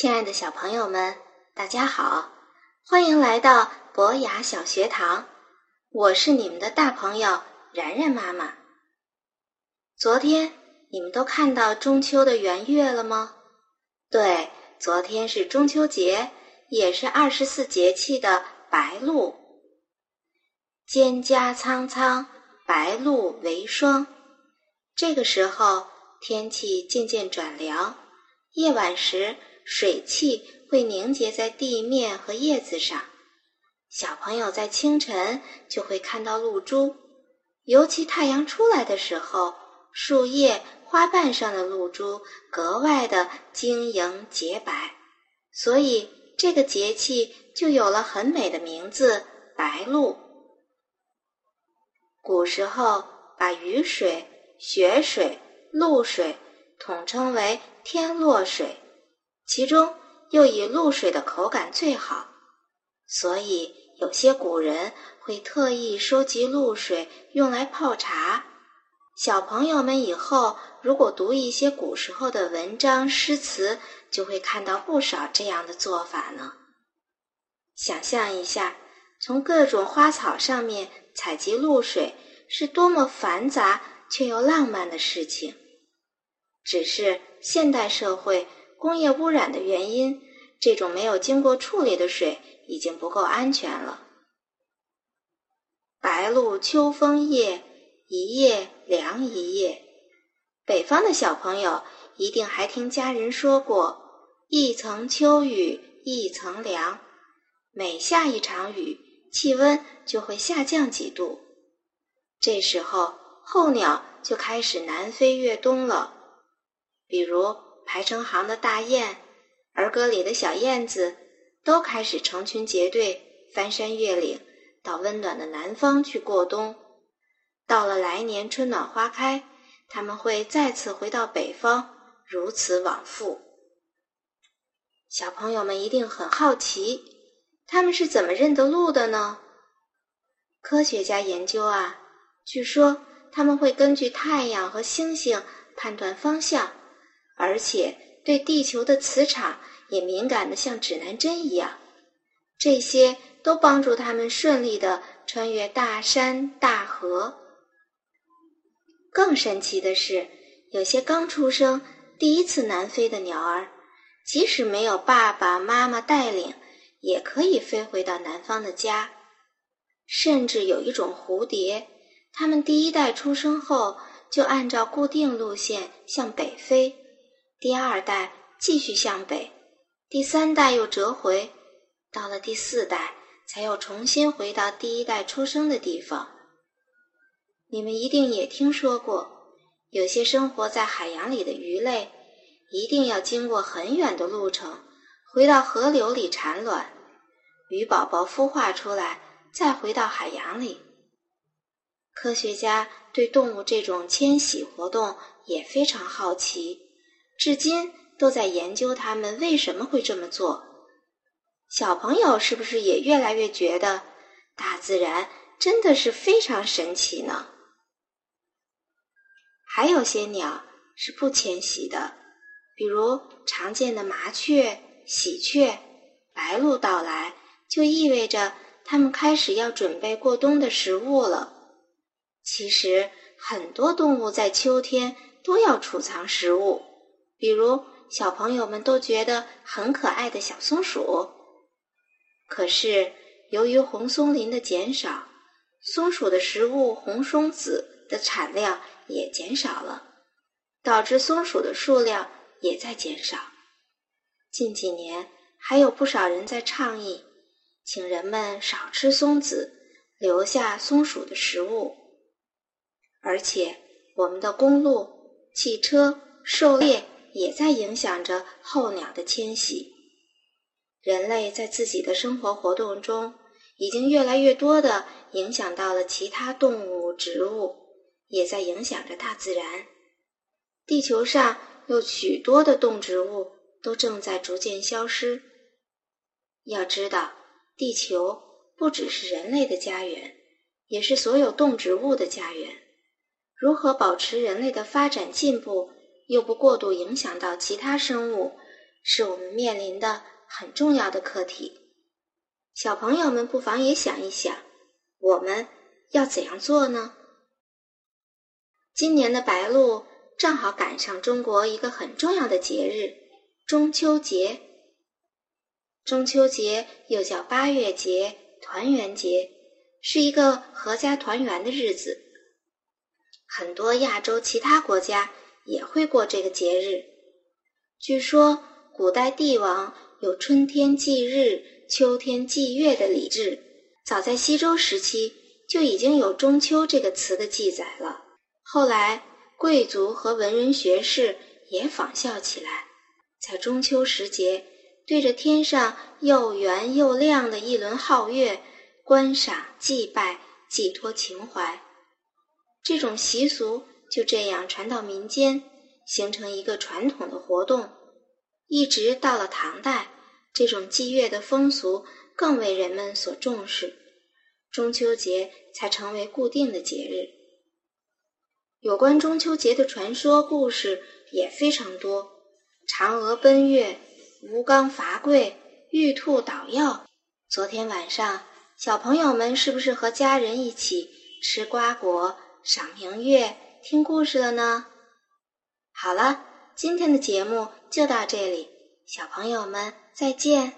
亲爱的小朋友们，大家好，欢迎来到博雅小学堂，我是你们的大朋友然然妈妈。昨天你们都看到中秋的圆月了吗？对，昨天是中秋节，也是二十四节气的白露。蒹葭苍苍，白露为霜。这个时候天气渐渐转凉，夜晚时。水汽会凝结在地面和叶子上，小朋友在清晨就会看到露珠，尤其太阳出来的时候，树叶、花瓣上的露珠格外的晶莹洁白，所以这个节气就有了很美的名字——白露。古时候把雨水、雪水、露水统称为天落水。其中又以露水的口感最好，所以有些古人会特意收集露水用来泡茶。小朋友们以后如果读一些古时候的文章诗词，就会看到不少这样的做法呢。想象一下，从各种花草上面采集露水，是多么繁杂却又浪漫的事情。只是现代社会。工业污染的原因，这种没有经过处理的水已经不够安全了。白露秋风夜，一夜凉一夜。北方的小朋友一定还听家人说过：“一层秋雨一层凉。”每下一场雨，气温就会下降几度。这时候候鸟就开始南飞越冬了，比如。排成行的大雁，儿歌里的小燕子，都开始成群结队翻山越岭，到温暖的南方去过冬。到了来年春暖花开，他们会再次回到北方，如此往复。小朋友们一定很好奇，他们是怎么认得路的呢？科学家研究啊，据说他们会根据太阳和星星判断方向。而且对地球的磁场也敏感的像指南针一样，这些都帮助他们顺利的穿越大山大河。更神奇的是，有些刚出生、第一次南飞的鸟儿，即使没有爸爸妈妈带领，也可以飞回到南方的家。甚至有一种蝴蝶，它们第一代出生后就按照固定路线向北飞。第二代继续向北，第三代又折回，到了第四代才又重新回到第一代出生的地方。你们一定也听说过，有些生活在海洋里的鱼类，一定要经过很远的路程，回到河流里产卵，鱼宝宝孵化出来，再回到海洋里。科学家对动物这种迁徙活动也非常好奇。至今都在研究他们为什么会这么做。小朋友是不是也越来越觉得大自然真的是非常神奇呢？还有些鸟是不迁徙的，比如常见的麻雀、喜鹊。白鹭到来就意味着它们开始要准备过冬的食物了。其实很多动物在秋天都要储藏食物。比如，小朋友们都觉得很可爱的小松鼠，可是由于红松林的减少，松鼠的食物红松子的产量也减少了，导致松鼠的数量也在减少。近几年，还有不少人在倡议，请人们少吃松子，留下松鼠的食物。而且，我们的公路、汽车、狩猎。也在影响着候鸟的迁徙。人类在自己的生活活动中，已经越来越多的影响到了其他动物、植物，也在影响着大自然。地球上有许多的动植物都正在逐渐消失。要知道，地球不只是人类的家园，也是所有动植物的家园。如何保持人类的发展进步？又不过度影响到其他生物，是我们面临的很重要的课题。小朋友们不妨也想一想，我们要怎样做呢？今年的白露正好赶上中国一个很重要的节日——中秋节。中秋节又叫八月节、团圆节，是一个阖家团圆的日子。很多亚洲其他国家也会过这个节日。据说，古代帝王有春天祭日、秋天祭月的礼制，早在西周时期就已经有“中秋”这个词的记载了。后来，贵族和文人学士也仿效起来，在中秋时节。对着天上又圆又亮的一轮皓月，观赏、祭拜、寄托情怀，这种习俗就这样传到民间，形成一个传统的活动。一直到了唐代，这种祭月的风俗更为人们所重视，中秋节才成为固定的节日。有关中秋节的传说故事也非常多，嫦娥奔月。吴刚伐桂，玉兔捣药。昨天晚上，小朋友们是不是和家人一起吃瓜果、赏明月、听故事了呢？好了，今天的节目就到这里，小朋友们再见。